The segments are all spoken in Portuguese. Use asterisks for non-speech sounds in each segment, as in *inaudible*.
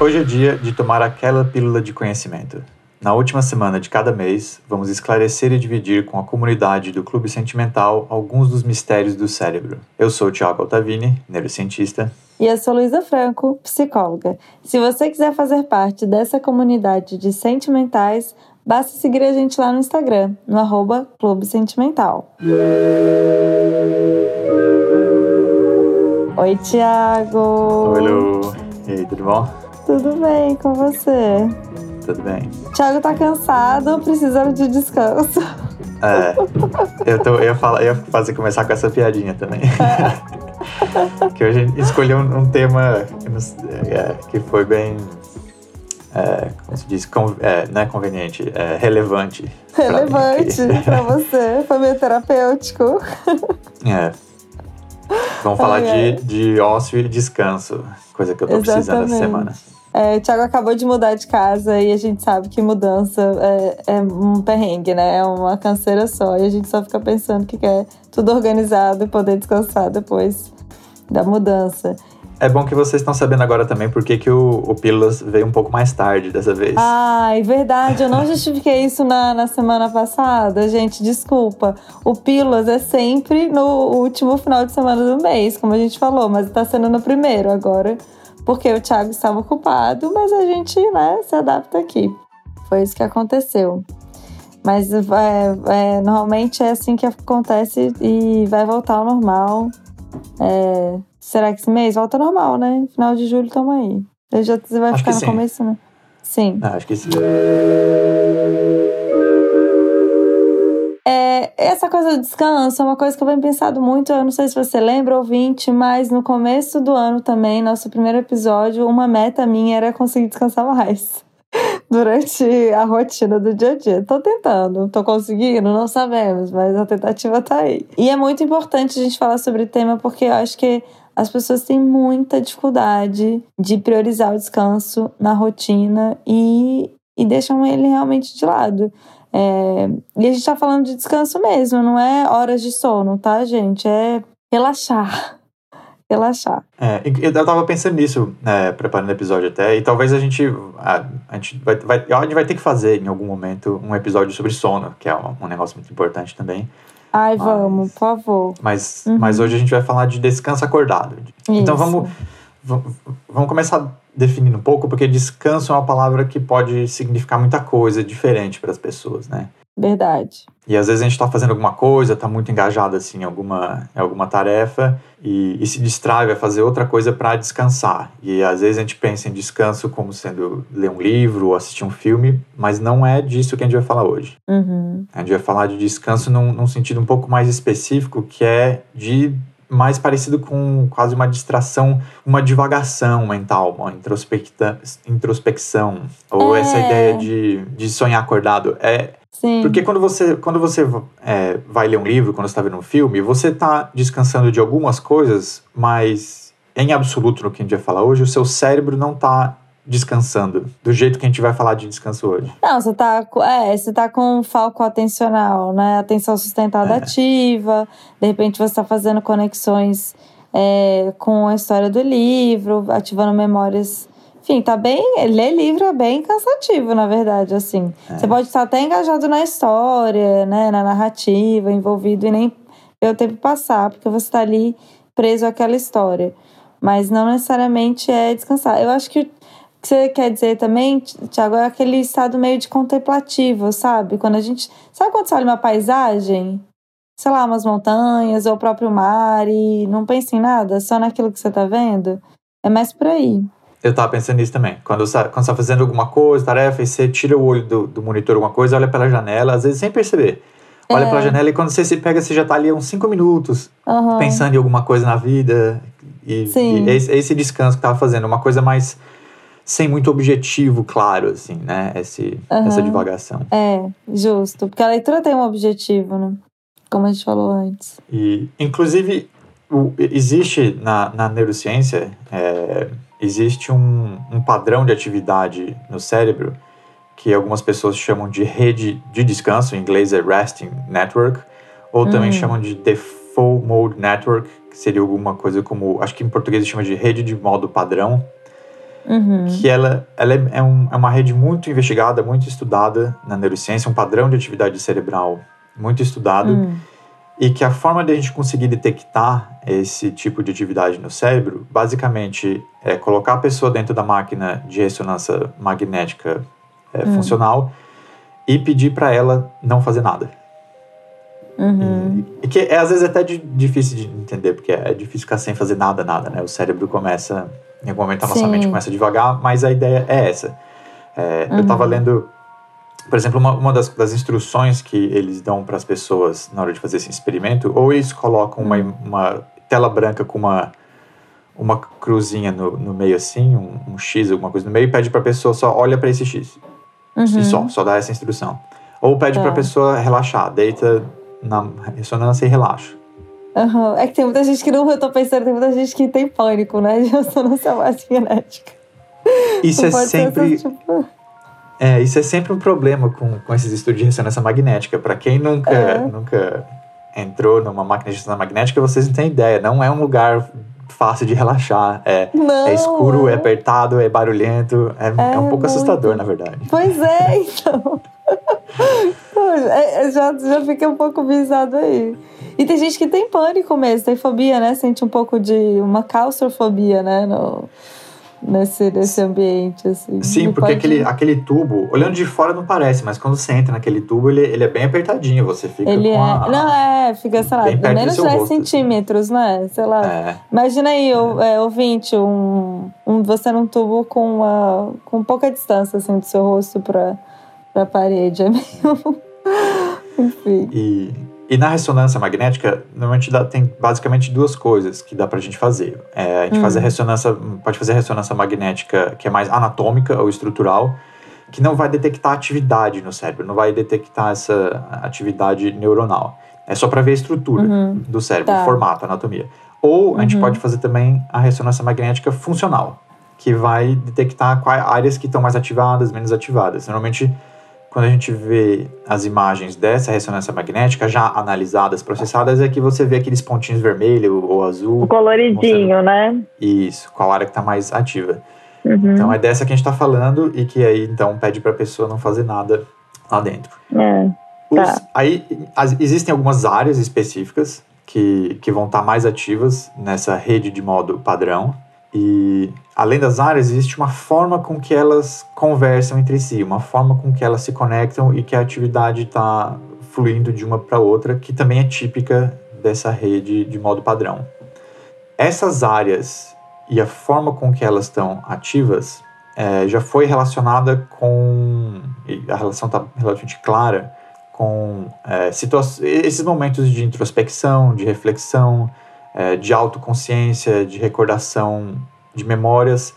Hoje é dia de tomar aquela pílula de conhecimento. Na última semana de cada mês, vamos esclarecer e dividir com a comunidade do Clube Sentimental alguns dos mistérios do cérebro. Eu sou o Tiago Altavini, neurocientista. E eu sou Luísa Franco, psicóloga. Se você quiser fazer parte dessa comunidade de sentimentais, basta seguir a gente lá no Instagram, no arroba Clube Sentimental. Oi, Tiago! Oi, Lu! E aí, tudo bom? Tudo bem com você? Tudo bem. Thiago tá cansado, precisando de descanso. É. Eu, tô, eu, ia falar, eu fazer começar com essa piadinha também. É. *laughs* que hoje a gente escolheu um, um tema é, que foi bem. É, como se diz? Con, é, não é conveniente, é relevante. Relevante pra, você. Foi meio terapêutico. *laughs* É. Vamos falar ai, de, de ócio e descanso, coisa que eu tô Exatamente. precisando essa semana. É, o Thiago acabou de mudar de casa e a gente sabe que mudança é, é, um perrengue, né? É uma canseira só. E a gente só fica pensando que quer tudo organizado e poder descansar depois da mudança. É bom que vocês estão sabendo agora também por que o, o Pílulas veio um pouco mais tarde dessa vez. Ah, é verdade. Eu não *laughs* justifiquei isso na, na semana passada, gente. Desculpa. O Pílulas é sempre no último final de semana do mês, como a gente falou, mas está sendo no primeiro agora porque o Thiago estava ocupado, mas a gente né, se adapta aqui. Foi isso que aconteceu. Mas é, é, normalmente é assim que acontece e vai voltar ao normal. É, será que esse mês volta normal, né? Final de julho, tamo aí. Já você vai acho ficar no sim. começo, né? Sim. Ah, acho que sim. É, essa coisa do descanso é uma coisa que eu venho pensado muito. Eu não sei se você lembra, ouvinte, mas no começo do ano também, nosso primeiro episódio, uma meta minha era conseguir descansar mais *laughs* durante a rotina do dia a dia. Tô tentando, tô conseguindo, não sabemos, mas a tentativa tá aí. E é muito importante a gente falar sobre o tema porque eu acho que as pessoas têm muita dificuldade de priorizar o descanso na rotina e, e deixam ele realmente de lado. É, e a gente tá falando de descanso mesmo, não é horas de sono, tá, gente? É relaxar. *laughs* Relaxar. É, eu tava pensando nisso, é, preparando o episódio até, e talvez a gente, a, a, gente vai, vai, a gente vai ter que fazer em algum momento um episódio sobre sono, que é um, um negócio muito importante também. Ai, mas, vamos, por favor. Mas, uhum. mas hoje a gente vai falar de descanso acordado. Então Isso. Então vamos, vamos começar definindo um pouco, porque descanso é uma palavra que pode significar muita coisa diferente para as pessoas, né? Verdade. E às vezes a gente está fazendo alguma coisa, está muito engajado assim, em alguma, em alguma tarefa e, e se distrai, vai fazer outra coisa para descansar. E às vezes a gente pensa em descanso como sendo ler um livro ou assistir um filme, mas não é disso que a gente vai falar hoje. Uhum. A gente vai falar de descanso num, num sentido um pouco mais específico, que é de mais parecido com quase uma distração, uma divagação mental, uma introspecção, ou é. essa ideia de, de sonhar acordado. É, Sim. Porque quando você, quando você é, vai ler um livro, quando você está vendo um filme, você está descansando de algumas coisas, mas em absoluto, no que a gente vai falar hoje, o seu cérebro não está descansando, do jeito que a gente vai falar de descanso hoje. Não, você tá, é, você tá com foco atencional, né? Atenção sustentada é. ativa, de repente você está fazendo conexões é, com a história do livro, ativando memórias. Enfim, tá bem. Ler livro é bem cansativo, na verdade, assim. É. Você pode estar até engajado na história, né? Na narrativa, envolvido e nem ver o tempo passar, porque você está ali preso àquela história. Mas não necessariamente é descansar. Eu acho que que você quer dizer também, Tiago, é aquele estado meio de contemplativo, sabe? Quando a gente. Sabe quando você olha uma paisagem? Sei lá, umas montanhas ou o próprio mar e não pensa em nada, só naquilo que você tá vendo? É mais por aí. Eu tava pensando nisso também. Quando você, quando você tá fazendo alguma coisa, tarefa, e você tira o olho do, do monitor, alguma coisa, olha pela janela, às vezes sem perceber. Olha é. pela janela e quando você se pega, você já tá ali uns cinco minutos uhum. pensando em alguma coisa na vida. E, Sim. e esse, esse descanso que tava fazendo, uma coisa mais sem muito objetivo claro, assim, né? Esse, uhum. Essa divagação. É, justo. Porque a leitura tem um objetivo, né? Como a gente falou antes. E, inclusive, o, existe na, na neurociência, é, existe um, um padrão de atividade no cérebro que algumas pessoas chamam de rede de descanso, em inglês é Resting Network, ou também chamam de Default Mode Network, que seria alguma coisa como, acho que em português chama de rede de modo padrão, Uhum. que ela, ela é, é um- é uma rede muito investigada, muito estudada na neurociência, um padrão de atividade cerebral muito estudado, Hum. E que a forma de a gente conseguir detectar esse tipo de atividade no cérebro, basicamente, é colocar a pessoa dentro da máquina de ressonância magnética é, funcional e pedir para ela não fazer nada. Uhum. E que é às vezes até di- difícil de entender, porque é difícil ficar sem fazer nada, nada, né? O cérebro começa, em algum momento a nossa Sim. mente começa devagar, mas a ideia é essa. É, Eu Uhum. estava lendo, por exemplo, uma, uma das, das instruções que eles dão para as pessoas na hora de fazer esse experimento, ou eles colocam uma, Uhum. uma tela branca com uma, uma cruzinha no, no meio assim, um, um X, alguma coisa no meio, e pede para a pessoa só olha para esse X. Uhum. E só, só dá essa instrução. Ou pede Tá. para a pessoa relaxar, deita na ressonância e relaxa. Aham. É que tem muita gente que não. Eu tô pensando, tem muita gente que tem pânico, né? *laughs* De ressonância magnética. Isso é Pode ser sempre, essas, tipo. É, isso é sempre um problema com, com esses estudos de ressonância magnética. Para quem nunca, É. nunca entrou numa máquina de ressonância magnética, vocês não têm ideia. Não é um lugar fácil de relaxar. É, Não, é escuro, é é. apertado, é barulhento. É, é um pouco muito. assustador, na verdade. Pois é, então. É, é, já, já fiquei um pouco visado aí. E tem gente que tem pânico mesmo, tem fobia, né? Sente um pouco de uma claustrofobia, né? No, nesse, nesse ambiente, assim. Sim, Não porque pode- aquele, aquele tubo, olhando de fora não parece, mas quando você entra naquele tubo, ele, ele é bem apertadinho. Você fica Ele é. com a... Não, é, fica, sei lá, menos seu 10 rosto, assim. centímetros, né? Sei lá. É, Imagina aí, o- é, ouvinte, um, um, você num tubo com, uma, com pouca distância assim, do seu rosto pra, pra parede. É meio. *laughs* Enfim. E, e na ressonância magnética, normalmente dá- tem basicamente duas coisas que dá pra gente fazer. É, a gente Hum. faz a ressonância, pode fazer a ressonância magnética que é mais anatômica ou estrutural, que não vai detectar atividade no cérebro, não vai detectar essa atividade neuronal. É só para ver a estrutura Uhum. do cérebro, Tá. o formato, a anatomia. Ou a gente Uhum. pode fazer também a ressonância magnética funcional, que vai detectar quais áreas que estão mais ativadas, menos ativadas. Normalmente, quando a gente vê as imagens dessa ressonância magnética já analisadas, processadas, é que você vê aqueles pontinhos vermelho ou azul. O coloridinho, né? Isso, qual área que está mais ativa. Uhum. Então é dessa que a gente está falando e que aí então pede para a pessoa não fazer nada lá dentro. É. Os- Tá. Aí as- existem algumas áreas específicas que, que vão estar mais ativas nessa rede de modo padrão. E além das áreas, existe uma forma com que elas conversam entre si, uma forma com que elas se conectam e que a atividade está fluindo de uma para outra, que também é típica dessa rede de modo padrão. Essas áreas e a forma com que elas estão ativas eh, já foi relacionada com. a relação está relativamente clara com é, esses momentos de introspecção, de reflexão, é, de autoconsciência, de recordação de memórias,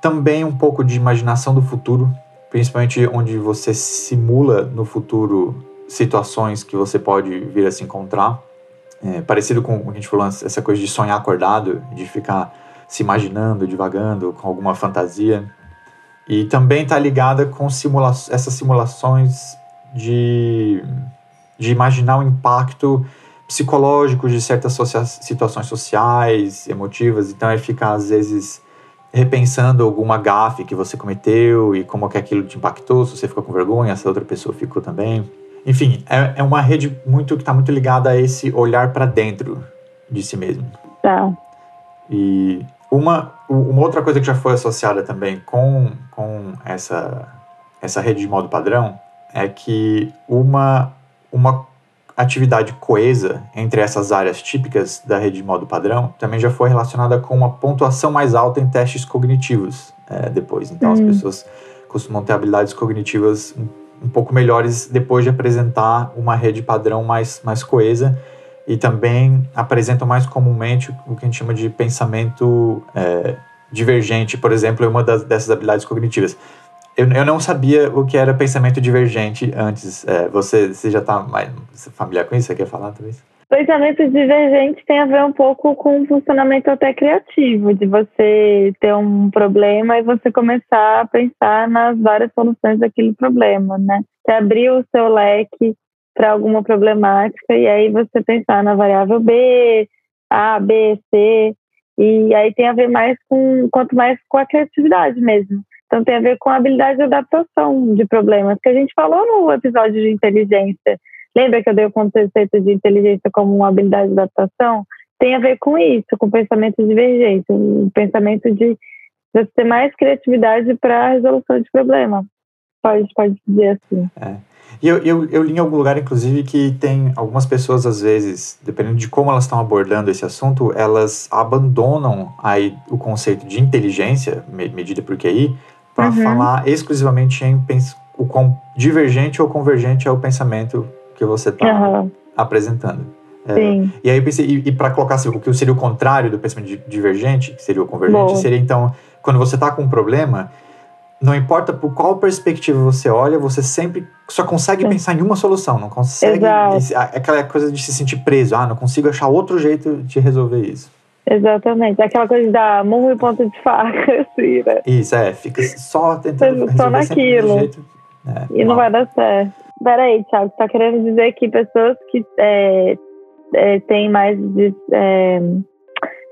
também um pouco de imaginação do futuro, principalmente onde você simula no futuro situações que você pode vir a se encontrar. É, parecido com o que a gente falou antes, essa coisa de sonhar acordado, de ficar se imaginando, divagando com alguma fantasia. E também está ligada com simula essas simulações de, de imaginar o impacto psicológico de certas socia situações sociais, emotivas. Então é ficar, às vezes, repensando alguma gafe que você cometeu e como que aquilo te impactou, se você ficou com vergonha, se a outra pessoa ficou também. Enfim, é, é uma rede muito que está muito ligada a esse olhar para dentro de si mesmo. Tá. E uma, uma outra coisa que já foi associada também com, com essa, essa rede de modo padrão é que uma, uma atividade coesa entre essas áreas típicas da rede de modo padrão também já foi relacionada com uma pontuação mais alta em testes cognitivos é, depois. Então, as Hum. pessoas costumam ter habilidades cognitivas um, um pouco melhores depois de apresentar uma rede padrão mais, mais coesa e também apresentam mais comumente o que a gente chama de pensamento é, divergente, por exemplo, é uma das, dessas habilidades cognitivas. Eu, eu não sabia o que era pensamento divergente antes. É, você, você já está mais familiar com isso? Você quer falar talvez? pensamento divergente tem a ver um pouco com o funcionamento até criativo, de você ter um problema e você começar a pensar nas várias soluções daquele problema, né? Você abrir o seu leque para alguma problemática e aí você pensar na variável B, A, B, C, e aí tem a ver mais com, quanto mais com a criatividade mesmo. Então tem a ver com a habilidade de adaptação de problemas, que a gente falou no episódio de inteligência. Lembra que eu dei o conceito de inteligência como uma habilidade de adaptação? Tem a ver com isso, com pensamento divergente, um pensamento de você ter mais criatividade para a resolução de problema. Pode, pode dizer assim. É. E eu, eu, eu li em algum lugar, inclusive, que tem algumas pessoas, às vezes, dependendo de como elas estão abordando esse assunto, elas abandonam aí o conceito de inteligência, medida por QI, para uhum. falar exclusivamente em o quão divergente ou convergente é o pensamento que você está uhum. apresentando. É, Sim. E aí pensei, e, e para colocar assim, o que seria o contrário do pensamento divergente, que seria o convergente, seria então, quando você está com um problema, não importa por qual perspectiva você olha, você sempre só consegue Sim. pensar em uma solução, não consegue. Esse, aquela coisa de se sentir preso, ah, não consigo achar outro jeito de resolver isso. Exatamente, aquela coisa da murro e ponta de faca, *laughs* assim, né? Isso, é, fica só tentando só naquilo. Jeito, é, e não vai dar certo. Peraí, Thiago, você tá querendo dizer que pessoas que é, é, têm mais de, é,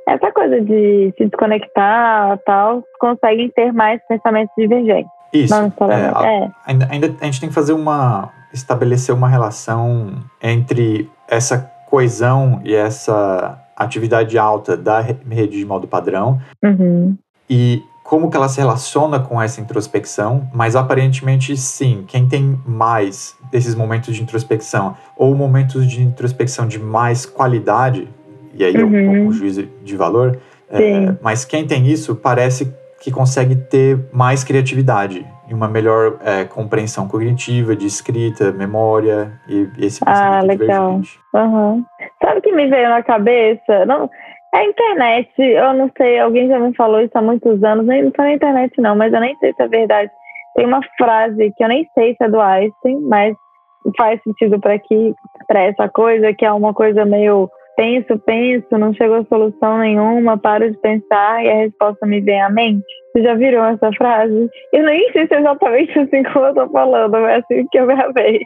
essa coisa de se desconectar tal, conseguem ter mais pensamentos divergentes. Isso. É, é. Ainda, ainda a gente tem que fazer uma. estabelecer uma relação entre essa coesão e essa atividade alta da rede de modo padrão. Uhum. e como que ela se relaciona com essa introspecção, mas aparentemente sim, quem tem mais desses momentos de introspecção ou momentos de introspecção de mais qualidade, e aí uhum. é um pouco um juízo de valor, é, mas quem tem isso parece que consegue ter mais criatividade e uma melhor é, compreensão cognitiva, de escrita, memória e, esse pensamento Ah, legal. Uhum. Sabe o que me veio na cabeça? Não, é a internet, eu não sei, alguém já me falou isso há muitos anos, nem não foi na internet não, mas eu nem sei se é verdade. Tem uma frase que eu nem sei se é do Einstein, mas faz sentido para aqui, para essa coisa, que é uma coisa meio penso, penso, não chegou a solução nenhuma, paro de pensar e a resposta me vem à mente. Você já viram essa frase? Eu nem sei se é exatamente assim como eu tô falando, mas é assim que eu gravei.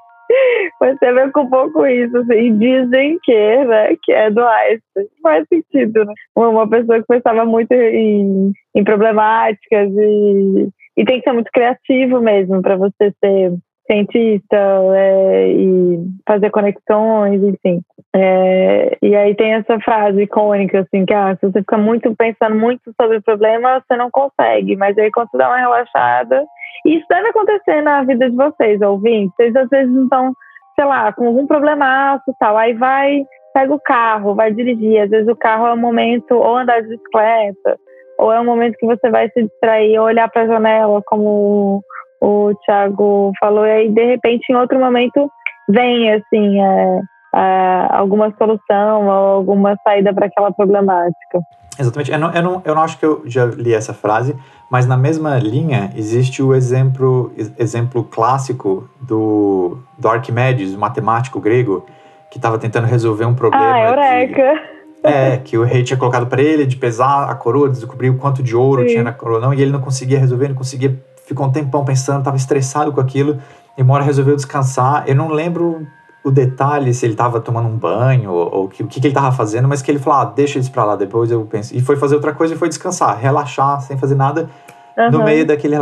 Tem a ver com isso, assim. dizem que, né, que é do Einstein. Faz sentido, né? Uma pessoa que pensava muito em, em problemáticas e, e tem que ser muito criativo mesmo para você ser cientista é, e fazer conexões, enfim. É, e aí tem essa frase icônica, assim, que ah, se você fica muito pensando muito sobre o problema, você não consegue. Mas aí quando você dá uma relaxada, isso deve acontecer na vida de vocês, ouvintes. Vocês às vezes estão, sei lá, com algum problemaço e tal. Aí vai, pega o carro, vai dirigir. Às vezes o carro é um momento, ou andar de bicicleta, ou é um momento que você vai se distrair, ou olhar para a janela, como o Thiago falou, e aí de repente em outro momento vem assim é, é, alguma solução ou alguma saída para aquela problemática. Exatamente. Eu não, eu, não, eu não acho que eu já li essa frase, mas na mesma linha existe o exemplo, exemplo clássico do, do Arquimedes, o matemático grego, que estava tentando resolver um problema. Ah, eureka! De, *laughs* é, que o rei tinha colocado para ele de pesar a coroa, descobrir o quanto de ouro Sim. tinha na coroa, não, e ele não conseguia resolver, não conseguia ficou um tempão pensando, estava estressado com aquilo, e uma hora resolveu descansar. Eu não lembro o detalhe, se ele estava tomando um banho ou, ou que, o que, que ele estava fazendo, mas que ele falou: ah, deixa isso para lá, depois eu penso. E foi fazer outra coisa e foi descansar, relaxar, sem fazer nada. Uhum. No meio daquele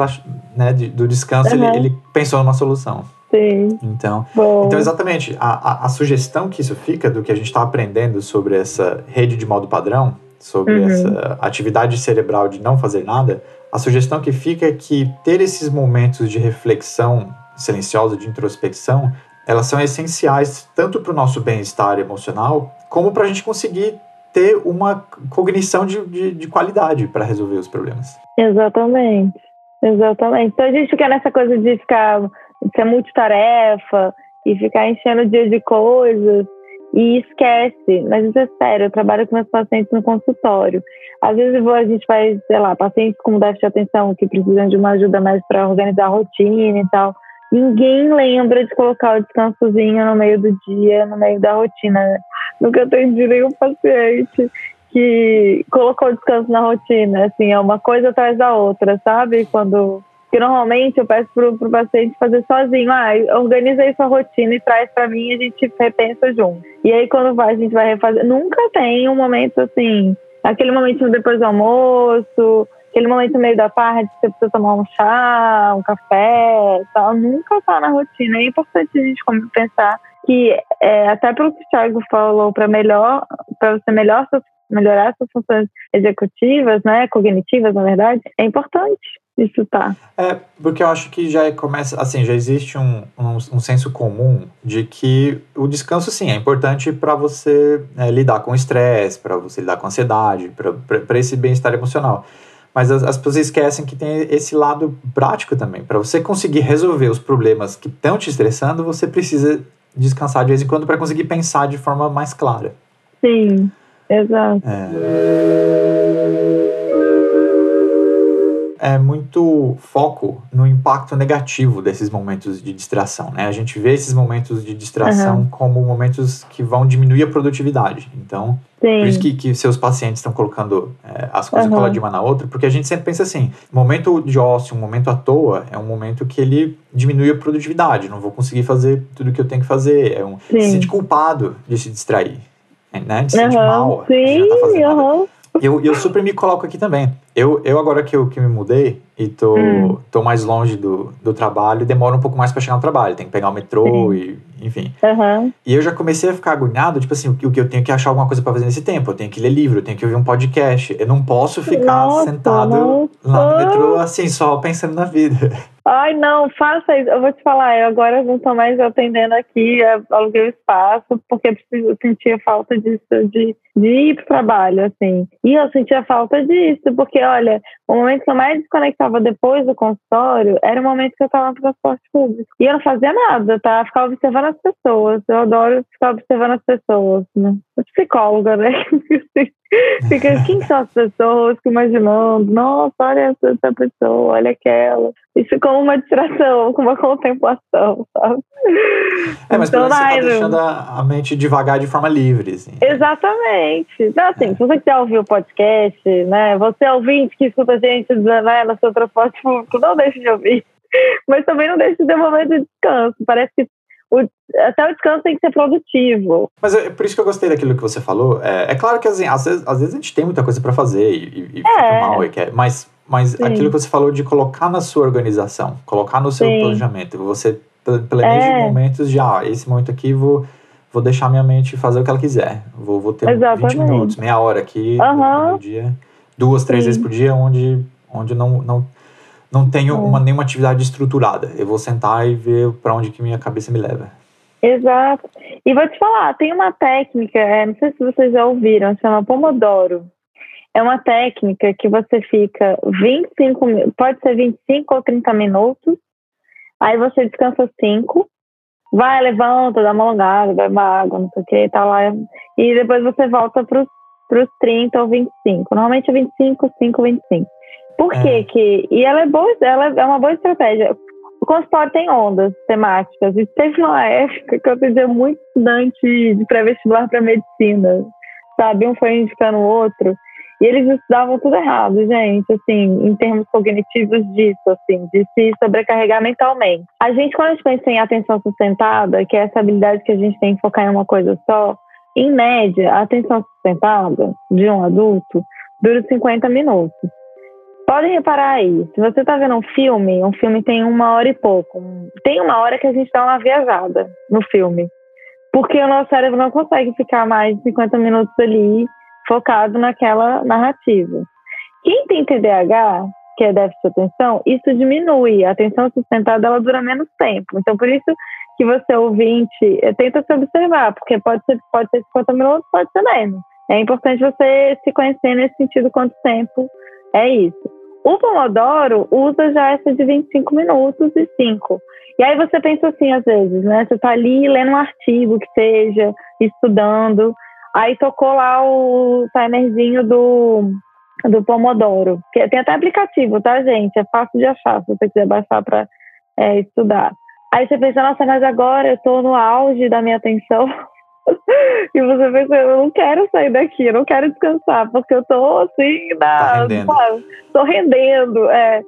né, de, do descanso, uhum. ele, ele pensou numa solução. Sim. Então, então exatamente, a, a, a, sugestão que isso fica do que a gente está aprendendo sobre essa rede de modo padrão, sobre uhum. essa atividade cerebral de não fazer nada, a sugestão que fica é que ter esses momentos de reflexão silenciosa, de introspecção, elas são essenciais tanto para o nosso bem-estar emocional, como para a gente conseguir ter uma cognição de, de, de qualidade para resolver os problemas. Exatamente. Exatamente. Então a gente fica nessa coisa de ficar de ser multitarefa e ficar enchendo o dia de coisas e esquece. Mas é sério, eu trabalho com meus pacientes no consultório. Às vezes a gente faz, sei lá, pacientes com déficit de atenção que precisam de uma ajuda mais para organizar a rotina e tal. ninguém lembra de colocar o descansozinho no meio do dia, no meio da rotina. Nunca atendi nenhum paciente que colocou descanso na rotina, assim, é uma coisa atrás da outra, sabe? Quando que normalmente eu peço pro, pro paciente fazer sozinho, ah, organiza aí sua rotina e traz para mim e a gente repensa junto. E aí quando vai, a gente vai refazer. Nunca tem um momento assim, aquele momento depois do almoço, aquele momento no meio da tarde que você precisa tomar um chá, um café, tal, nunca tá na rotina. É importante a gente pensar que é, até pelo que o Thiago falou, para melhor, para você melhor melhorar suas funções executivas, né, cognitivas, na verdade, é importante isso tá. É, porque eu acho que já começa, assim, já existe um, um, um senso comum de que o descanso, sim, é importante para você é, lidar com o estresse, para você lidar com a ansiedade, para esse bem-estar emocional. Mas as, as, pessoas esquecem que tem esse lado prático também. Para você conseguir resolver os problemas que estão te estressando, você precisa descansar de vez em quando para conseguir pensar de forma mais clara. Sim, exato. É é muito foco no impacto negativo desses momentos de distração, né? A gente vê esses momentos de distração uhum. como momentos que vão diminuir a produtividade. Então, Sim. por isso que, que seus pacientes estão colocando é, as coisas uhum. coladinhas uma na outra, porque a gente sempre pensa assim, momento de ócio, um momento à toa, é um momento que ele diminui a produtividade, não vou conseguir fazer tudo o que eu tenho que fazer, é um se sente culpado de se distrair, né? De se sentir mal, Sim, tá uhum. Eu, eu super me coloco aqui também. Eu, eu agora que eu que me mudei e tô, hum. tô mais longe do, do trabalho, demora um pouco mais para chegar no trabalho. Tem que pegar o metrô Sim. e, enfim. Uhum. E eu já comecei a ficar agoniado, tipo assim, o que eu tenho que achar alguma coisa para fazer nesse tempo. Eu tenho que ler livro, eu tenho que ouvir um podcast. Eu não posso ficar nossa, sentado nossa. lá no metrô, assim, só pensando na vida. *laughs* Ai, não, faça isso. Eu vou te falar, eu agora não estou mais atendendo aqui, aluguei o espaço, porque eu sentia falta disso, de, de ir para o trabalho, assim. E eu sentia falta disso, porque, olha, o momento que eu mais desconectava depois do consultório era o momento que eu estava no transporte público. E eu não fazia nada, tá? Ficava observando as pessoas. Eu adoro ficar observando as pessoas, né? Psicóloga, né? *laughs* Fica, quem são as pessoas? Fico imaginando, nossa, olha essa pessoa, olha aquela. Isso como uma distração, *laughs* como uma contemplação, sabe? É, mas então, você tá deixando a, a, mente devagar de forma livre, assim. Exatamente. Então, assim, é. se você quiser ouvir o podcast, né, você é ouvinte que escuta a gente né, no seu transporte público, não deixe de ouvir. Mas também não deixe de ter um momento de descanso. Parece que o, até o descanso tem que ser produtivo. Mas é por isso que eu gostei daquilo que você falou. É, é claro que assim, às, vezes, às vezes a gente tem muita coisa para fazer e, e é. fica mal e quer, mas, mas aquilo que você falou de colocar na sua organização, colocar no seu Sim. planejamento, você planeja é. momentos de, ah, esse momento aqui vou, vou deixar minha mente fazer o que ela quiser. Vou, vou ter Exatamente. 20 minutos, meia hora aqui uhum. no dia, duas, três Sim. vezes por dia, onde, onde não, não não tenho uma, nenhuma atividade estruturada. Eu vou sentar e ver para onde que minha cabeça me leva. Exato. E vou te falar, tem uma técnica, é, não sei se vocês já ouviram, chama Pomodoro. É uma técnica que você fica 25, pode ser 25 ou 30 minutos, aí você descansa 5, vai, levanta, dá uma alongada, bebe uma água, não sei o que, tá lá, e depois você volta para os 30 ou 25. Normalmente é 25, 5, 25. Por é. que que... E ela é boa, ela é uma boa estratégia. O consultório tem ondas temáticas. E teve uma época que eu atendia muito estudante de pré-vestibular para medicina, sabe? Um foi indicando o outro. E eles estudavam tudo errado, gente, assim, em termos cognitivos disso, assim, de se sobrecarregar mentalmente. A gente, quando a gente pensa em atenção sustentada, que é essa habilidade que a gente tem em focar em uma coisa só, em média, a atenção sustentada de um adulto dura 50 minutos. Pode reparar aí, se você está vendo um filme, um filme tem uma hora e pouco. Tem uma hora que a gente dá uma viajada no filme. Porque o nosso cérebro não consegue ficar mais de 50 minutos ali focado naquela narrativa. Quem tem TDAH, que é déficit de atenção, isso diminui. A atenção sustentada ela dura menos tempo. Então, por isso que você ouvinte tenta se observar, porque pode ser, pode ser 50 minutos, pode ser menos. É importante você se conhecer nesse sentido quanto tempo é isso. O Pomodoro usa já essa de 25 minutos e 5. E aí você pensa assim, às vezes, né? Você tá ali lendo um artigo que seja, estudando, aí tocou lá o timerzinho do, do Pomodoro. Tem até aplicativo, tá, gente? É fácil de achar, se você quiser baixar para é, estudar. Aí você pensa, nossa, mas agora eu tô no auge da minha atenção. *laughs* e você pensa, eu não quero sair daqui, eu não quero descansar, porque eu tô assim, na, Tá rendendo. sabe, tô rendendo. É.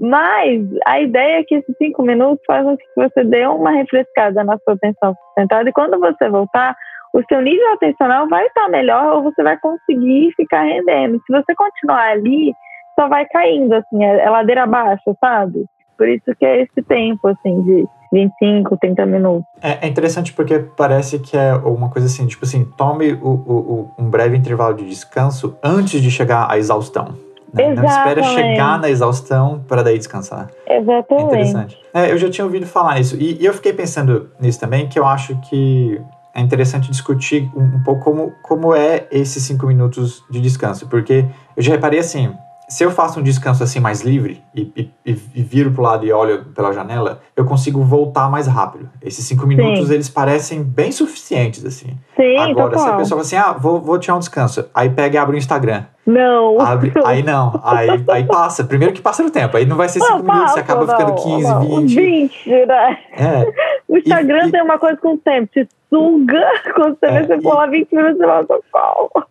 Mas a ideia é que esses cinco minutos fazem com que você dê uma refrescada na sua atenção sustentada e quando você voltar, o seu nível atencional vai estar melhor ou você vai conseguir ficar rendendo. Se você continuar ali, só vai caindo, assim, é, é ladeira abaixo, sabe? Por isso que é esse tempo, assim, de 25, 30 minutos. É, é interessante porque parece que é uma coisa assim, tipo assim, tome o, o- o- um breve intervalo de descanso antes de chegar à exaustão. né? Não espera chegar na exaustão para daí descansar. É Exatamente. interessante. É, eu já tinha ouvido falar nisso. E, e eu fiquei pensando nisso também, que eu acho que é interessante discutir um, um pouco como, como é esses cinco minutos de descanso. Porque eu já reparei assim, se eu faço um descanso assim mais livre e, e, e- viro pro lado e olho pela janela, eu consigo voltar mais rápido. Esses cinco minutos, eles parecem bem suficientes, assim. Sim, Agora, se a pessoa fala assim, ah, vou, vou tirar um descanso. Aí pega e abre o Instagram. Não. Abre, *laughs* aí não, aí, aí passa. Primeiro que passa no tempo, aí não vai ser cinco Não, minutos, você passa, acaba ficando não, 15, não. 20. 20, né? É, *laughs* O Instagram E- tem uma coisa com o tempo, te suga *laughs* quando você É, vê você lá 20 minutos e fala, calma.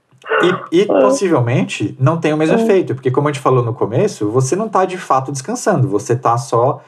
E, e possivelmente não tem o mesmo efeito, porque como a gente falou no começo, você não está de fato descansando, você está só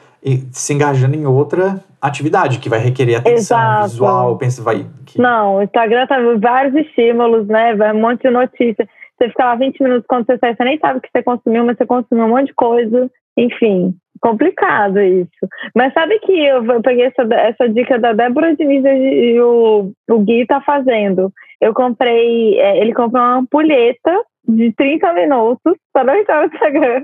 se engajando em outra atividade que vai requerer atenção Exato. visual, pensa, vai. que- Não, o Instagram tá vários estímulos, né? Vai um monte de notícia. Você fica lá 20 minutos quando você sai, você nem sabe o que você consumiu, mas você consumiu um monte de coisa. Enfim, complicado isso. Mas sabe que eu, peguei essa, essa dica da Débora Diniz e, o, o Gui tá fazendo. Eu comprei, é, ele comprou uma ampulheta de 30 minutos para não entrar no Instagram.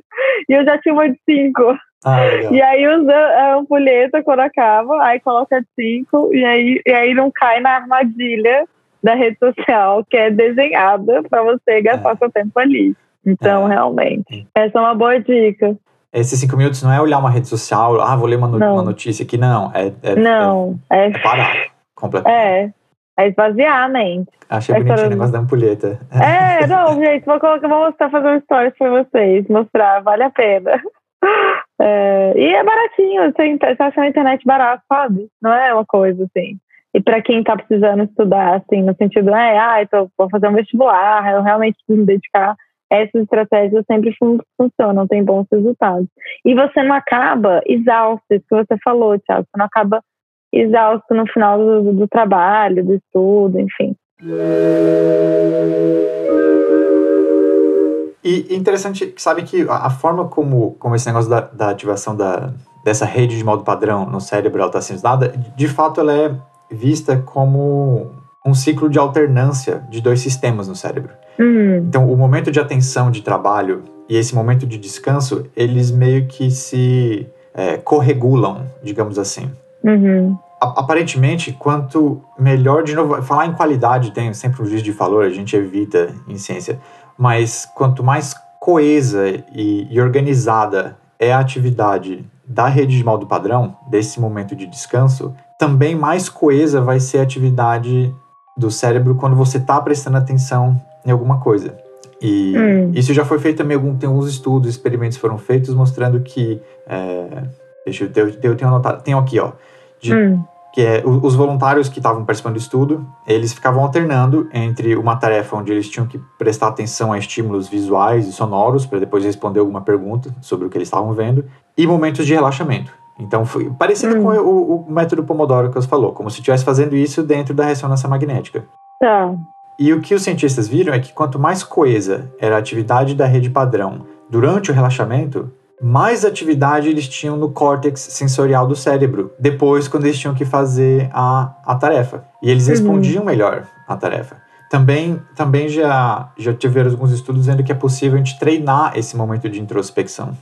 E eu já tinha uma de 5. Ah. E aí usa a ampulheta quando acaba, aí coloca cinco e aí, e aí não cai na armadilha da rede social que é desenhada para você gastar É. seu tempo ali. Então, É. realmente, essa é uma boa dica. Esses cinco minutos não é olhar uma rede social, ah, vou ler uma, no- uma notícia aqui, não. É, é, Não, é, é, parar completamente. é, é esvaziar a mente. Achei é bonitinho o para- negócio da ampulheta. É, *laughs* não, gente, vou, colocar, vou mostrar, fazer um stories pra vocês, mostrar, vale a pena. *laughs* É, e é baratinho, você, você acha na internet barato, sabe? Não é uma coisa assim. E para quem tá precisando estudar, assim, no sentido, é, ah, então vou fazer um vestibular, eu realmente preciso me dedicar, essas estratégias sempre fun- funcionam, tem bons resultados. E você não acaba exausto, isso que você falou, Thiago, você não acaba exausto no final do, do trabalho, do estudo, enfim. E interessante, sabe que a forma como, como esse negócio da, da ativação da, dessa rede de modo padrão no cérebro está sendo estudada, de fato ela é vista como um ciclo de alternância de dois sistemas no cérebro. Hum, Então, o momento de atenção de trabalho e esse momento de descanso, eles meio que se é, corregulam, digamos assim. uhum. Aparentemente, quanto melhor, de novo, falar em qualidade tem sempre um juízo de valor, a gente evita em ciência, mas quanto mais coesa e, e organizada é a atividade da rede de modo padrão, desse momento de descanso, também mais coesa vai ser a atividade do cérebro quando você está prestando atenção em alguma coisa. E Hum. isso já foi feito também, algum, tem alguns estudos, experimentos foram feitos mostrando que. é, deixa eu, eu, eu tenho anotado, tenho aqui, ó. De, Hum. que é os voluntários que estavam participando do estudo, eles ficavam alternando entre uma tarefa onde eles tinham que prestar atenção a estímulos visuais e sonoros para depois responder alguma pergunta sobre o que eles estavam vendo e momentos de relaxamento. Então, foi parecido Hum. com o, o método Pomodoro que você falou, como se estivesse fazendo isso dentro da ressonância magnética. Tá. E o que os cientistas viram é que quanto mais coesa era a atividade da rede padrão durante o relaxamento, mais atividade eles tinham no córtex sensorial do cérebro, depois quando eles tinham que fazer a, a tarefa. E eles Uhum. respondiam melhor a tarefa. Também, também já, já tiveram alguns estudos dizendo que é possível a gente treinar esse momento de introspecção,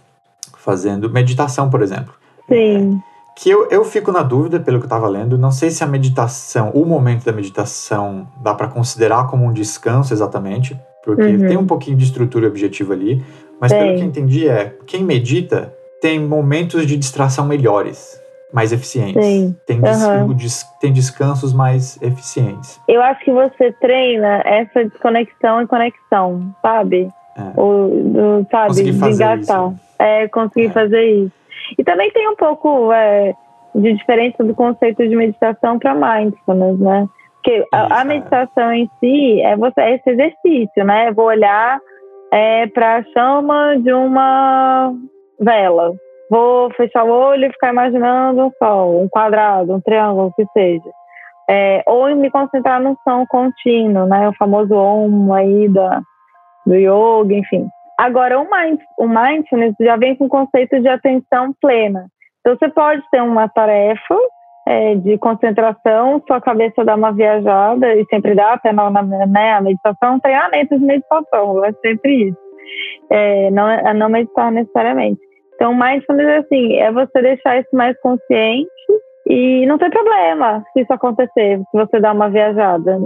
fazendo meditação, por exemplo. Sim. Que eu, eu fico na dúvida, pelo que eu estava lendo, não sei se a meditação, o momento da meditação, dá para considerar como um descanso exatamente, porque Uhum. tem um pouquinho de estrutura e objetivo ali, mas Tem. pelo que eu entendi é, quem medita tem momentos de distração melhores, mais eficientes. Sim. Tem, des- o des- tem descansos mais eficientes. Eu acho que você treina essa desconexão e conexão, sabe? É. O, do, sabe? Conseguir de fazer engatar. isso. É, conseguir É. fazer isso. E também tem um pouco. É, de diferença do conceito de meditação para mindfulness, né? Porque a, a, meditação em si é, você, é esse exercício, né? vou olhar é, para a chama de uma vela. Vou fechar o olho e ficar imaginando um sol, um quadrado, um triângulo, o que seja. É, ou me concentrar no som contínuo, né? O famoso Om aí da, do yoga, enfim. Agora, o, mind, o mindfulness já vem com o conceito de atenção plena. Então, você pode ter uma tarefa é, de concentração, sua cabeça dá uma viajada, e sempre dá, até na, na né, a meditação, treinamento de meditação, é sempre isso. É, não, é não meditar necessariamente. Então, mindfulness é assim, é você deixar isso mais consciente e não tem problema se isso acontecer, se você dá uma viajada.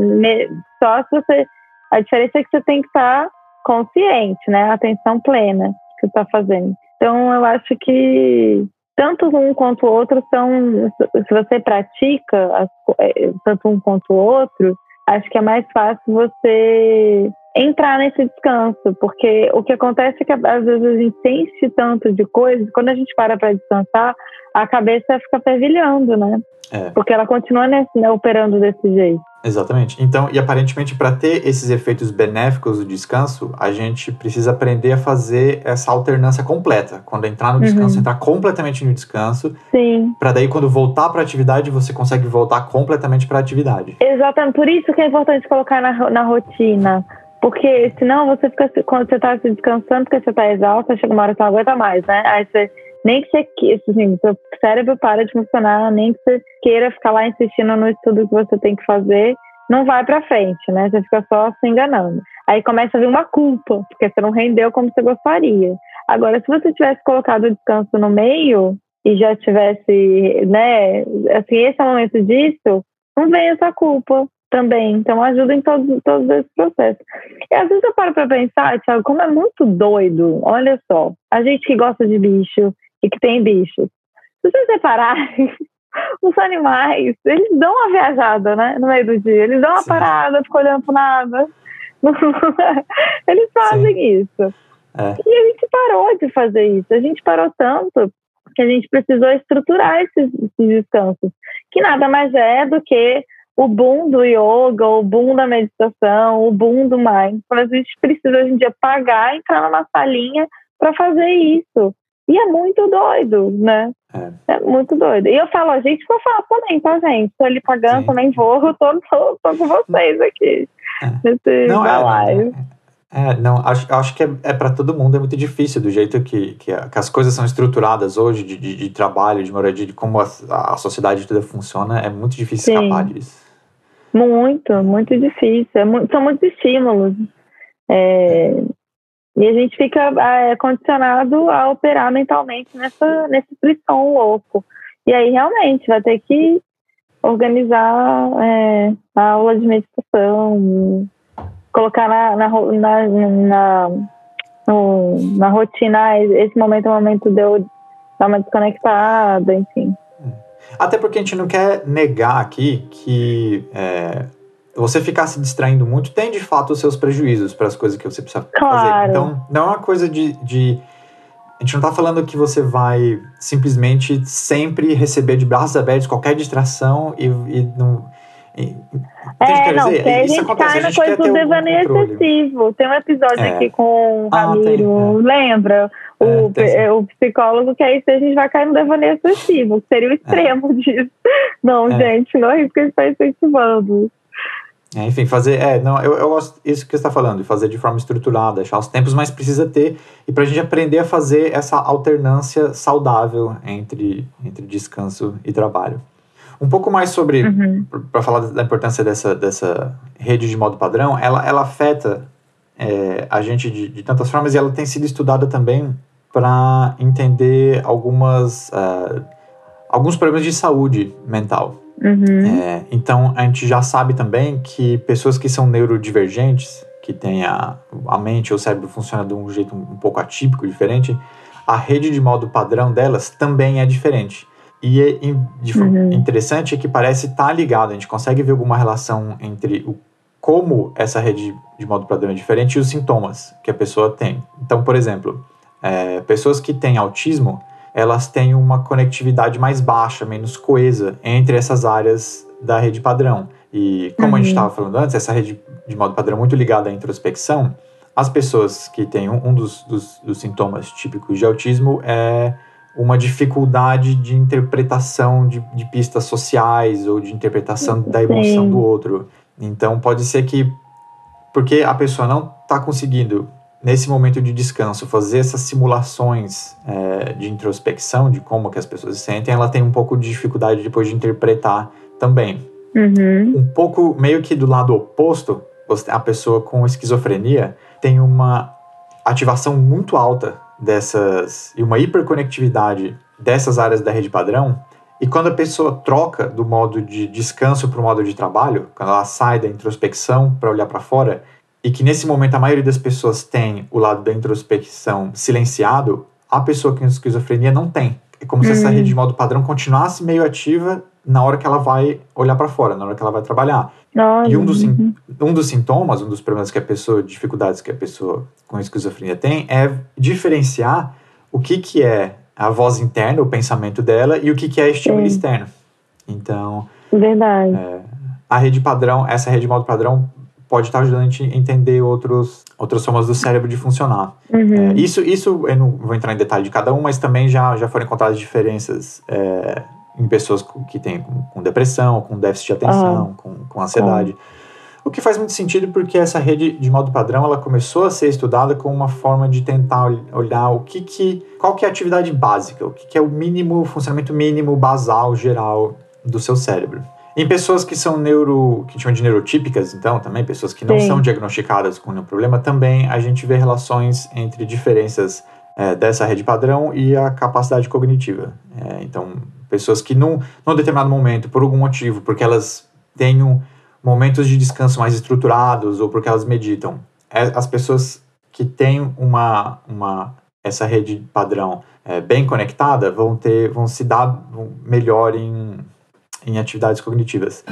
Só se você. A diferença é que você tem que estar consciente, né? Atenção plena que está fazendo. Então, eu acho que tanto um quanto o outro são. Se você pratica é, tanto um quanto o outro, acho que é mais fácil você entrar nesse descanso, porque o que acontece é que às vezes a gente sente tanto de coisas, quando a gente para para descansar, a cabeça fica fervilhando, né? É. Porque ela continua né, operando desse jeito. Exatamente. Então, e aparentemente, para ter esses efeitos benéficos do descanso, a gente precisa aprender a fazer essa alternância completa. Quando entrar no descanso, uhum. entrar completamente no descanso. Sim. Para daí, quando voltar para a atividade, você consegue voltar completamente para a atividade. Exatamente. Por isso que é importante colocar na, na rotina. Porque senão você fica, quando você está se descansando, porque você está exausta, chega uma hora que você não aguenta mais, né? Aí você nem que você assim, seu cérebro para de funcionar, nem que você queira ficar lá insistindo no estudo que você tem que fazer, não vai para frente, né? Você fica só se enganando. Aí começa a vir uma culpa, porque você não rendeu como você gostaria. Agora, se você tivesse colocado o descanso no meio e já tivesse, né, assim, esse é o momento disso, não vem essa culpa também. Então, ajuda em todos, todos esses processos. E às vezes eu paro para pensar, Thiago, como é muito doido. Olha só, a gente que gosta de bicho, e que tem bichos. Se vocês repararem, *laughs* os animais, eles dão uma viajada, né? No meio do dia. Eles dão uma Sim. parada, ficam olhando para nada. *laughs* eles fazem Sim. isso. É. E a gente parou de fazer isso. A gente parou tanto que a gente precisou estruturar esses, esses descansos, que nada mais é do que o boom do yoga, o boom da meditação, o boom do mindfulness. A gente precisa hoje em dia pagar, entrar numa salinha para fazer isso. E é muito doido, né? É. é muito doido. E eu falo, a gente vou falar também, tá, gente? Tô ali pagando, Sim. também vou, tô, tô, tô com vocês aqui. É. Não, é, live. É, é, não, acho, acho que é, é para todo mundo, é muito difícil, do jeito que, que, que as coisas são estruturadas hoje, de, de, de, trabalho, de moradia, de como a, a sociedade toda funciona, é muito difícil Sim. escapar disso. Muito, muito difícil. É muito, são muitos estímulos. É, e a gente fica é, condicionado a operar mentalmente nessa, nesse frição louco. E aí realmente vai ter que organizar é, a aula de meditação, colocar na, na, na, na, no, na rotina, esse momento é o momento de eu dar uma desconectada, enfim. Até porque a gente não quer negar aqui que é, você ficar se distraindo muito tem de fato os seus prejuízos para as coisas que você precisa claro. fazer. Então, não é uma coisa de, de. A gente não está falando que você vai simplesmente sempre receber de braços abertos qualquer distração e, e não. E, é, não, dizer? a gente acontece, cai na coisa do devaneio excessivo. Tem um episódio é. aqui com o ah, Ramiro, ah, lembra? O, é, o psicólogo que aí a gente vai cair no devaneio excessivo, que seria o extremo é. *laughs* disso. Não, é. gente, não é isso que a gente está incentivando. É, enfim, fazer. É, não, eu, eu gosto isso que você está falando, de fazer de forma estruturada, achar os tempos, mas precisa ter. E para a gente aprender a fazer essa alternância saudável entre, entre descanso e trabalho. Um pouco mais sobre. Uhum. Para falar da importância dessa, dessa rede de modo padrão, ela, ela afeta é, a gente de, de tantas formas e ela tem sido estudada também para entender algumas. Uh, alguns problemas de saúde mental. Uhum. É, então, a gente já sabe também que pessoas que são neurodivergentes, que têm a, a mente ou o cérebro funciona de um jeito um pouco atípico, diferente, a rede de modo padrão delas também é diferente. E é uhum. interessante é que parece estar tá ligado, a gente consegue ver alguma relação entre o como essa rede de modo padrão é diferente e os sintomas que a pessoa tem. Então, por exemplo, é, pessoas que têm autismo elas têm uma conectividade mais baixa, menos coesa entre essas áreas da rede padrão. E como uhum. a gente estava uhum. falando antes, essa rede de modo padrão muito ligada à introspecção, as pessoas que têm um, um dos, dos, dos sintomas típicos de autismo é uma dificuldade de interpretação de, de pistas sociais ou de interpretação da emoção do outro. Então pode ser que porque a pessoa não está conseguindo nesse momento de descanso fazer essas simulações é, de introspecção de como que as pessoas se sentem, ela tem um pouco de dificuldade depois de interpretar também. Uhum. Um pouco meio que do lado oposto, a pessoa com esquizofrenia tem uma ativação muito alta dessas e uma hiperconectividade dessas áreas da rede padrão. E quando a pessoa troca do modo de descanso para o modo de trabalho, quando ela sai da introspecção para olhar para fora, e que nesse momento a maioria das pessoas tem o lado da introspecção silenciado, a pessoa com esquizofrenia não tem. É como uhum. se essa uhum. rede de modo padrão continuasse meio ativa na hora que ela vai olhar para fora, na hora que ela vai trabalhar. E um dos, uhum. um dos sintomas, um dos problemas que a pessoa, dificuldades que a pessoa com esquizofrenia tem, é diferenciar o que, que é a voz interna, o pensamento dela, e o que, que é estímulo Sim. externo. Então. Verdade. É, a rede padrão, essa rede de modo padrão, pode estar ajudando a gente a entender outros, outras formas do cérebro de funcionar. Uhum. É, isso, isso, eu não vou entrar em detalhe de cada um, mas também já, já foram encontradas diferenças. É, em pessoas que têm com, com depressão, com déficit de atenção, uhum. com, com ansiedade. Uhum. O que faz muito sentido porque essa rede de modo padrão ela começou a ser estudada como uma forma de tentar olhar o que que qual que é a atividade básica, o que, que é o mínimo o funcionamento mínimo basal geral do seu cérebro. Em pessoas que são neuro, que chamam de neurotípicas, então, também pessoas que não Sim. são diagnosticadas com nenhum problema, também a gente vê relações entre diferenças é, dessa rede padrão e a capacidade cognitiva. É, então, Pessoas que num, num determinado momento, por algum motivo, porque elas tenham momentos de descanso mais estruturados ou porque elas meditam, é, as pessoas que têm uma, uma essa rede padrão é, bem conectada vão ter vão se dar melhor em, em atividades cognitivas.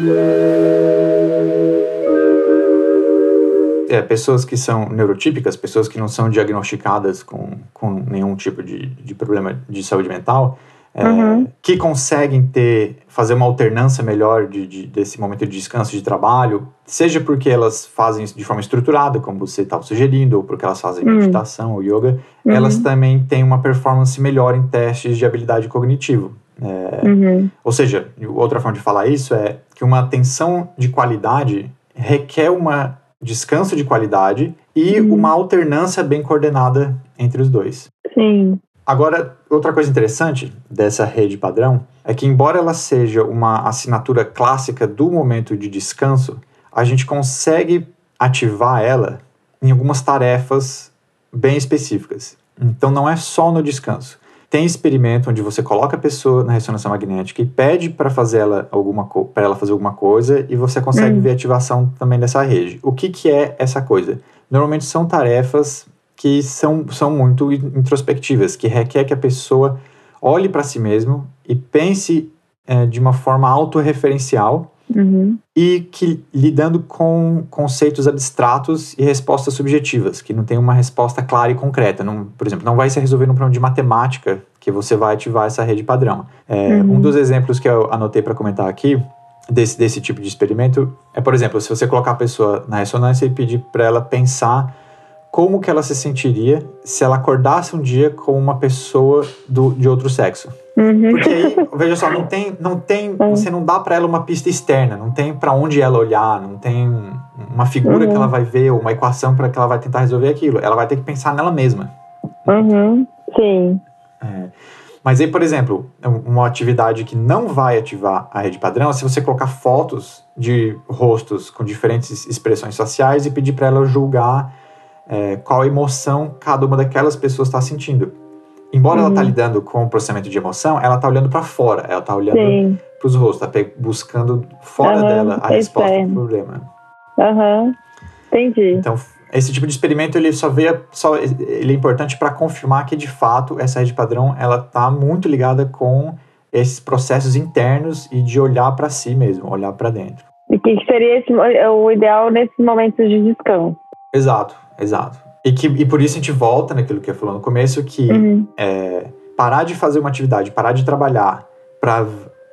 É, pessoas que são neurotípicas, pessoas que não são diagnosticadas com, com nenhum tipo de, de problema de saúde mental, é, uhum. que conseguem ter fazer uma alternância melhor de, de, desse momento de descanso de trabalho, seja porque elas fazem isso de forma estruturada, como você estava sugerindo, ou porque elas fazem uhum. meditação ou yoga, uhum. elas também têm uma performance melhor em testes de habilidade cognitivo. É, uhum. ou seja, outra forma de falar isso é que uma atenção de qualidade requer um descanso de qualidade e uhum. uma alternância bem coordenada entre os dois. Sim. Agora, outra coisa interessante dessa rede padrão é que, embora ela seja uma assinatura clássica do momento de descanso, a gente consegue ativar ela em algumas tarefas bem específicas. Então, não é só no descanso. Tem experimento onde você coloca a pessoa na ressonância magnética e pede para fazer ela alguma para ela fazer alguma coisa e você consegue hum. ver a ativação também dessa rede. O que, que é essa coisa? Normalmente são tarefas que são, são muito introspectivas, que requer que a pessoa olhe para si mesmo e pense é, de uma forma autorreferencial uhum. e que lidando com conceitos abstratos e respostas subjetivas, que não tem uma resposta clara e concreta. Não, por exemplo, não vai se resolver num problema de matemática que você vai ativar essa rede padrão. É, uhum. Um dos exemplos que eu anotei para comentar aqui desse, desse tipo de experimento é, por exemplo, se você colocar a pessoa na ressonância e pedir para ela pensar como que ela se sentiria se ela acordasse um dia com uma pessoa do, de outro sexo. Uhum. Porque aí, *laughs* veja só, não tem, não tem, uhum. você não dá para ela uma pista externa, não tem para onde ela olhar, não tem uma figura uhum. que ela vai ver ou uma equação para que ela vai tentar resolver aquilo. Ela vai ter que pensar nela mesma. Uhum. Sim. É. Mas aí, por exemplo, uma atividade que não vai ativar a rede padrão é se você colocar fotos de rostos com diferentes expressões faciais e pedir para ela julgar é, qual emoção cada uma daquelas pessoas está sentindo. Embora uhum. ela está lidando com o processamento de emoção, ela está olhando para fora, ela está olhando para os rostos, está buscando fora uhum, dela a resposta para o problema. Aham, entendi. Então, esse tipo de experimento ele só veio, só, ele é importante para confirmar que de fato essa rede padrão ela está muito ligada com esses processos internos e de olhar para si mesmo, olhar para dentro. E que seria esse, o ideal nesses momentos de descanso? Exato, exato. E, que, e por isso a gente volta naquilo que eu falou no começo, que uhum. é, parar de fazer uma atividade, parar de trabalhar para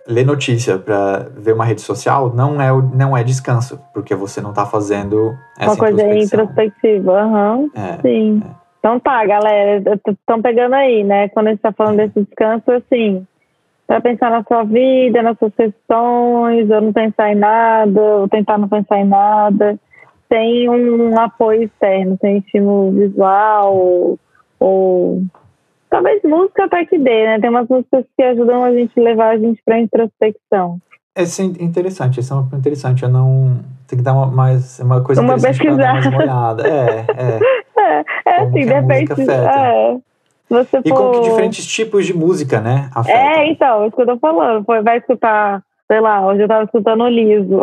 ler notícia, para ver uma rede social, não é, não é descanso, porque você não está fazendo essa Uma coisa introspectiva, uhum. é, Sim. É. Então tá, galera, estão pegando aí, né? Quando a gente está falando desse descanso, assim, para pensar na sua vida, nas suas questões, ou não pensar em nada, ou tentar não pensar em nada, tem um apoio externo, tem estímulo visual, ou, ou talvez música até que dê, né? Tem umas músicas que ajudam a gente a levar a gente para introspecção. Esse é interessante, esse é uma interessante. Eu não. Tem que dar uma, mais, uma coisa uma pesquisada. Dar uma. É, é. *laughs* É, é assim, de repente. É, você e com que diferentes tipos de música, né? Afeta. É, então, isso que eu tô falando. Vai escutar, sei lá, hoje eu tava escutando o liso.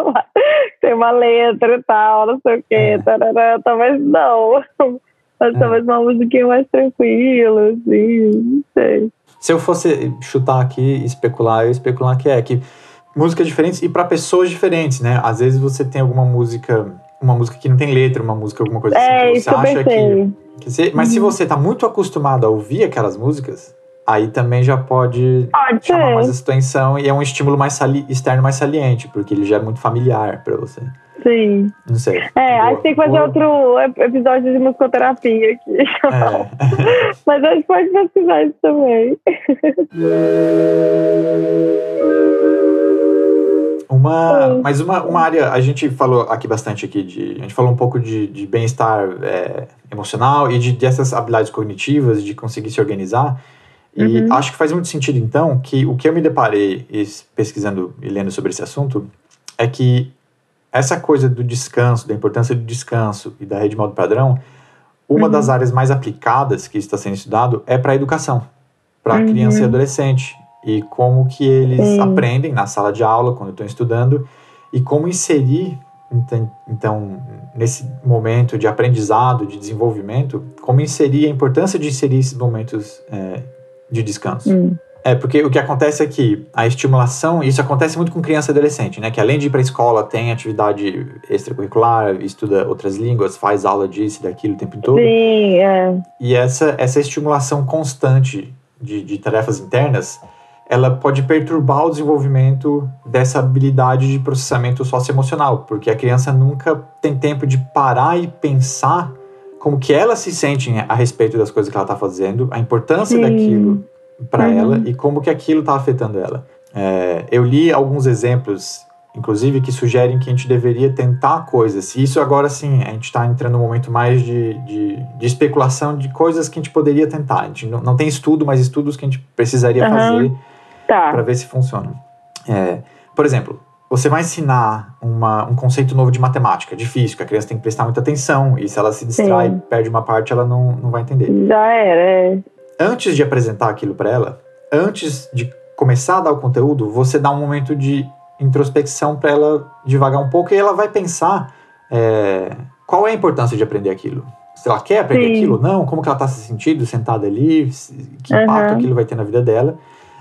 *laughs* Tem uma letra e tal, não sei o quê. É. Tarará, talvez não. Mas é. talvez uma musiquinha mais tranquila, assim, não sei. Se eu fosse chutar aqui, especular, eu especular que é que músicas diferentes e para pessoas diferentes, né? Às vezes você tem alguma música, uma música que não tem letra, uma música, alguma coisa assim, é, que você acha que, que você, mas uhum. se você tá muito acostumado a ouvir aquelas músicas, aí também já pode, pode chamar mais atenção e é um estímulo mais externo mais saliente, porque ele já é muito familiar para você. Sim. Não sei. É, acho que tem que fazer outro episódio de musicoterapia aqui. *laughs* É. Mas a gente pode pesquisar isso também. Uma, mas uma, uma área, a gente falou aqui bastante aqui de, a gente falou um pouco de, de bem-estar é, emocional e de dessas habilidades cognitivas, de conseguir se organizar. E uhum. acho que faz muito sentido, então, que o que eu me deparei pesquisando e lendo sobre esse assunto é que essa coisa do descanso, da importância do descanso e da rede de modo padrão, uma uhum. das áreas mais aplicadas que está sendo estudado é para a educação, para uhum. criança e adolescente e como que eles aprendem na sala de aula quando estão estudando e como inserir então, então, nesse momento de aprendizado, de desenvolvimento, como inserir a importância de inserir esses momentos é, de descanso. Uhum. É, porque o que acontece é que a estimulação, isso acontece muito com criança e adolescente, né? Que além de ir para a escola, tem atividade extracurricular, estuda outras línguas, faz aula disso e daquilo o tempo todo. Sim, é. E essa, essa estimulação constante de, de tarefas internas, ela pode perturbar o desenvolvimento dessa habilidade de processamento socioemocional, porque a criança nunca tem tempo de parar e pensar como que ela se sente a respeito das coisas que ela está fazendo, a importância Sim. daquilo para uhum. ela e como que aquilo está afetando ela. É, eu li alguns exemplos, inclusive, que sugerem que a gente deveria tentar coisas. E isso agora sim, a gente está entrando num momento mais de, de, de, especulação de coisas que a gente poderia tentar. A gente não, não tem estudo, mas estudos que a gente precisaria uhum. fazer tá. para ver se funciona. É, por exemplo, você vai ensinar uma, um conceito novo de matemática, difícil, que a criança tem que prestar muita atenção, e se ela se distrai, Sim. perde uma parte, ela não, não vai entender. Já era, é antes de apresentar aquilo para ela, antes de começar a dar o conteúdo, você dá um momento de introspecção para ela devagar um pouco e ela vai pensar é, qual é a importância de aprender aquilo. Se ela quer aprender Sim. aquilo, não, como que ela está se sentindo sentada ali, que impacto uhum. aquilo vai ter na vida dela.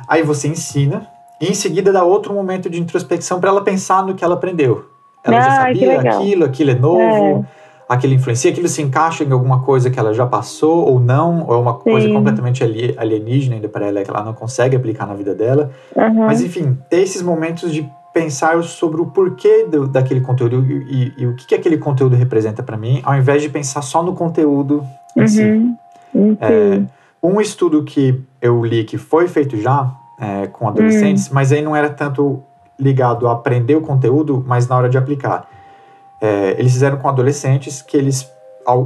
Aí você ensina e em seguida dá outro momento de introspecção para ela pensar no que ela aprendeu. Ela ah, já sabia aquilo, aquilo é novo. É aquilo influencia, aquilo se encaixa em alguma coisa que ela já passou ou não, ou é uma Sim. coisa completamente alienígena ainda para ela, que ela não consegue aplicar na vida dela. Uhum. Mas, enfim, ter esses momentos de pensar sobre o porquê do, daquele conteúdo e, e, e, o que, que aquele conteúdo representa para mim, ao invés de pensar só no conteúdo em uhum. si. É, um estudo que eu li que foi feito já é, com adolescentes, uhum. mas aí não era tanto ligado a aprender o conteúdo, mas na hora de aplicar é, eles fizeram com adolescentes que eles,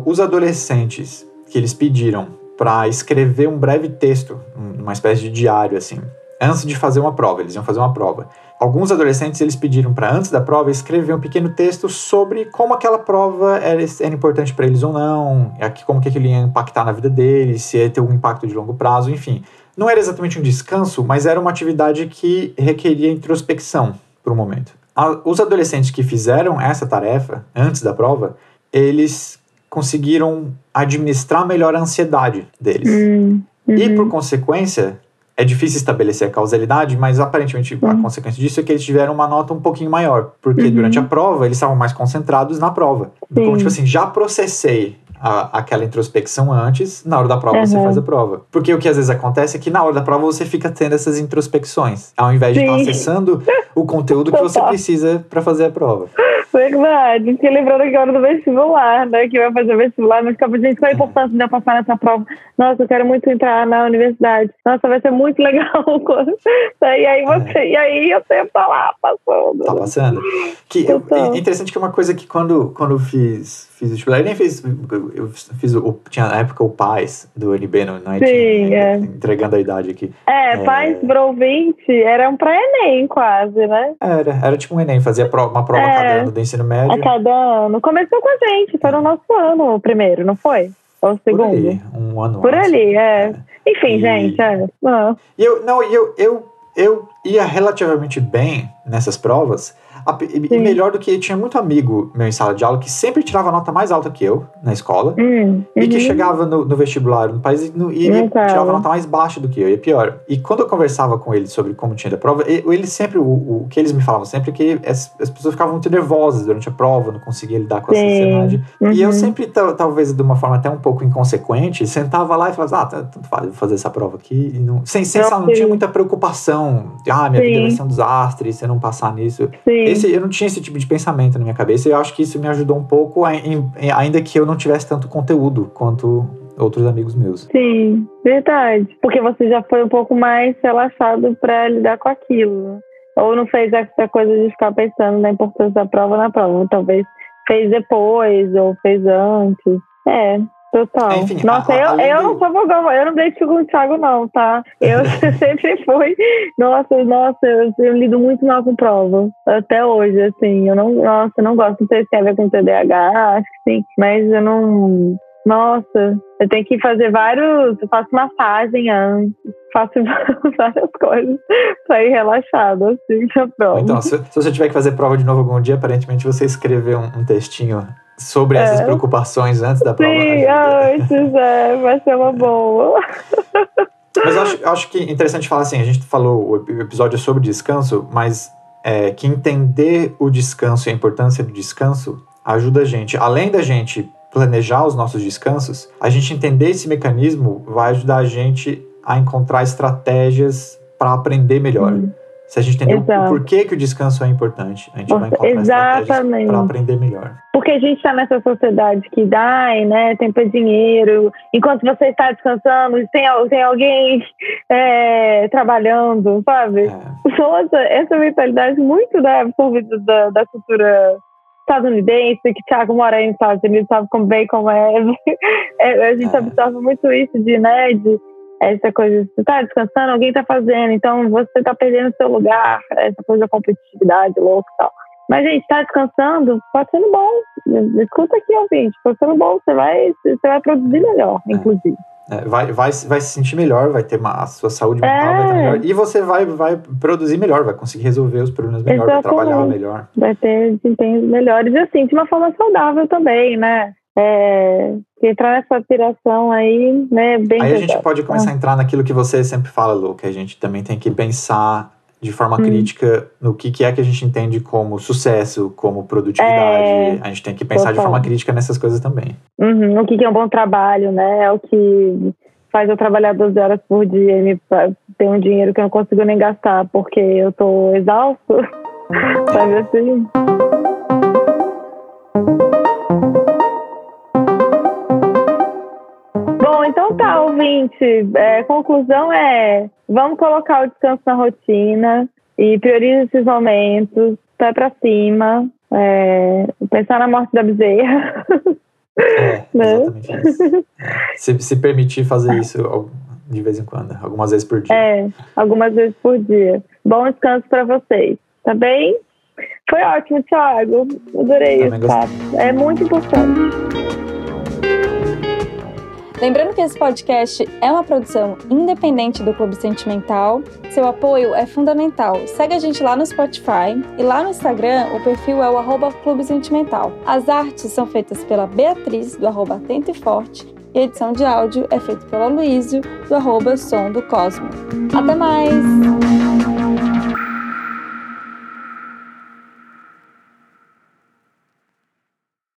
os adolescentes que eles pediram para escrever um breve texto, uma espécie de diário assim, antes de fazer uma prova, eles iam fazer uma prova. Alguns adolescentes eles pediram para antes da prova escrever um pequeno texto sobre como aquela prova era, era importante para eles ou não, como que aquilo ia impactar na vida deles, se ia ter um impacto de longo prazo, enfim. Não era exatamente um descanso, mas era uma atividade que requeria introspecção por um momento os adolescentes que fizeram essa tarefa antes da prova, eles conseguiram administrar melhor a ansiedade deles. Hum, uhum. E por consequência, é difícil estabelecer a causalidade, mas aparentemente uhum. a consequência disso é que eles tiveram uma nota um pouquinho maior, porque uhum. durante a prova eles estavam mais concentrados na prova. Sim. Como tipo assim, já processei a, aquela introspecção antes, na hora da prova Uhum. você faz a prova. Porque o que às vezes acontece é que na hora da prova você fica tendo essas introspecções, ao invés de estar Sim. acessando o conteúdo que você precisa para fazer a prova. Verdade. Fiquei lembrando agora do vestibular, né? Que vai fazer vestibular, mas ficava, gente, qual a importância de eu passar nessa prova? Nossa, eu quero muito entrar na universidade. Nossa, vai ser muito legal. *laughs* e aí você, e aí eu sempre tá lá passando. Tá passando? Que eu- é interessante que é uma coisa que quando, quando eu fiz, fiz vestibular, eu nem fiz. Eu fiz o. Tinha na época o PAIS do UNB, não, não é? Sim, Tinha, é. Entregando a idade aqui. É, É. pais pro 20 era um pré-ENEM quase, né? Era, era tipo um Enem, fazia uma prova É. cada ano do ensino A médio. cada ano. Começou com a gente, foi no nosso ano o primeiro, não foi? Ou o Por segundo? ali, um ano Por antes. ali, é. Enfim, E- gente, é. Não. E eu, não, eu, eu, eu ia relativamente bem nessas provas, a- e, melhor do que tinha muito amigo meu em sala de aula que sempre tirava nota mais alta que eu na escola. Hum, E que uhum. chegava no, no vestibular no país e, no, e Não tirava nota mais baixa do que eu, e é pior. E quando eu conversava com ele sobre como tinha da prova, ele sempre, o, o que eles me falavam sempre é que as, as pessoas ficavam muito nervosas durante a prova, não conseguia lidar com a Sim. ansiedade. E eu Uhum. sempre, ta- talvez de uma forma até um pouco inconsequente, sentava lá e falava, ah, tá- tanto faz, vou fazer essa prova aqui. E não, sem, sem, sabe, não tinha muita preocupação. Ah, minha vida Sim. vai ser um desastre se eu não passar nisso. Sim. Esse, eu não tinha esse tipo de pensamento na minha cabeça e eu acho que isso me ajudou um pouco, a- em- ainda que eu não tivesse tanto conteúdo quanto outros amigos meus. Sim, verdade. Porque você já foi um pouco mais relaxado para lidar com aquilo. né? Ou não fez essa coisa de ficar pensando na importância da prova na prova. Talvez fez depois ou fez antes. É, total. É, enfim, Nossa, a- eu, eu não sou fogão, eu não deixo com o Thiago, não, tá? Eu *laughs* *laughs* sempre fui. Nossa, nossa, eu, eu lido muito mal com prova. Até hoje, assim. Eu não, nossa, eu não gosto. Não sei se tem a ver com TDAH, acho que sim. Mas eu não. Nossa, eu tenho que fazer vários. Eu faço massagem antes, faço *laughs* várias coisas pra ir relaxado, assim, pra prova. Então, se, se você tiver que fazer prova de novo algum dia, aparentemente você escrever um, um textinho sobre É. essas preocupações antes da prova. Sim, antes, é, vai ser uma boa. Mas eu acho, acho que é interessante falar assim, a gente falou o ep- o episódio é sobre descanso, mas é, que entender o descanso e a importância do descanso ajuda a gente, além da gente planejar os nossos descansos, a gente entender esse mecanismo vai ajudar a gente a encontrar estratégias para aprender melhor. Hum. Se a gente entender o porquê que o descanso é importante, a gente vai Nossa, encontrar estratégias exatamente. para aprender melhor. Porque a gente está nessa sociedade que dá, né? Tempo é dinheiro. Enquanto você está descansando, tem, tem alguém *laughs* é, trabalhando, sabe? É, Nossa, essa mentalidade muito né, absorvida da, da cultura estadunidense, que Thiago mora aí nos Estados Unidos, sabe como bem como é. *laughs* É, a gente É. absorve muito isso de, né, de essa coisa, você tá descansando, alguém tá fazendo, então você tá perdendo seu lugar, essa coisa da competitividade louca e tal. Mas, gente, tá descansando, pode ser no bom. Escuta aqui, ouvinte, pode ser no bom, você vai, você vai produzir melhor, É. inclusive. É, vai, vai, vai se sentir melhor, vai ter uma, a sua saúde mental vai estar É. melhor. E você vai, vai produzir melhor, vai conseguir resolver os problemas melhor, vai Exatamente. trabalhar melhor. vai ter desempenhos melhores e assim, de uma forma saudável também, né? É, entrar nessa aspiração aí, né, bem Aí a gente pesado. pode começar a entrar naquilo que você sempre fala, Lu, que a gente também tem que pensar de forma Hum. crítica no que, que é que a gente entende como sucesso, como produtividade. É, a gente tem que pensar de total. forma crítica nessas coisas também. Uhum, o que que é um bom trabalho, né? É o que faz eu trabalhar 12 horas por dia e me ter um dinheiro que eu não consigo nem gastar porque eu tô exausto. *laughs* Sabe assim? Ouvinte. É, conclusão é: vamos colocar o descanso na rotina e prioriza esses momentos, pé pra cima, é, pensar na morte da bezerra. É, *laughs* Né? isso. Se, se permitir fazer isso de vez em quando, algumas vezes por dia. É, algumas vezes por dia. Bom descanso para vocês, tá bem? Foi ótimo, Thiago. Adorei papo. É muito importante. Lembrando que esse podcast é uma produção independente do Clube Sentimental. Seu apoio é fundamental. Segue a gente lá no Spotify e lá no Instagram o perfil é o arroba Clube Sentimental. As artes são feitas pela Beatriz, do arroba Atento e Forte, e a edição de áudio é feita pelo Luísio, do arroba Som do Cosmo. Até mais!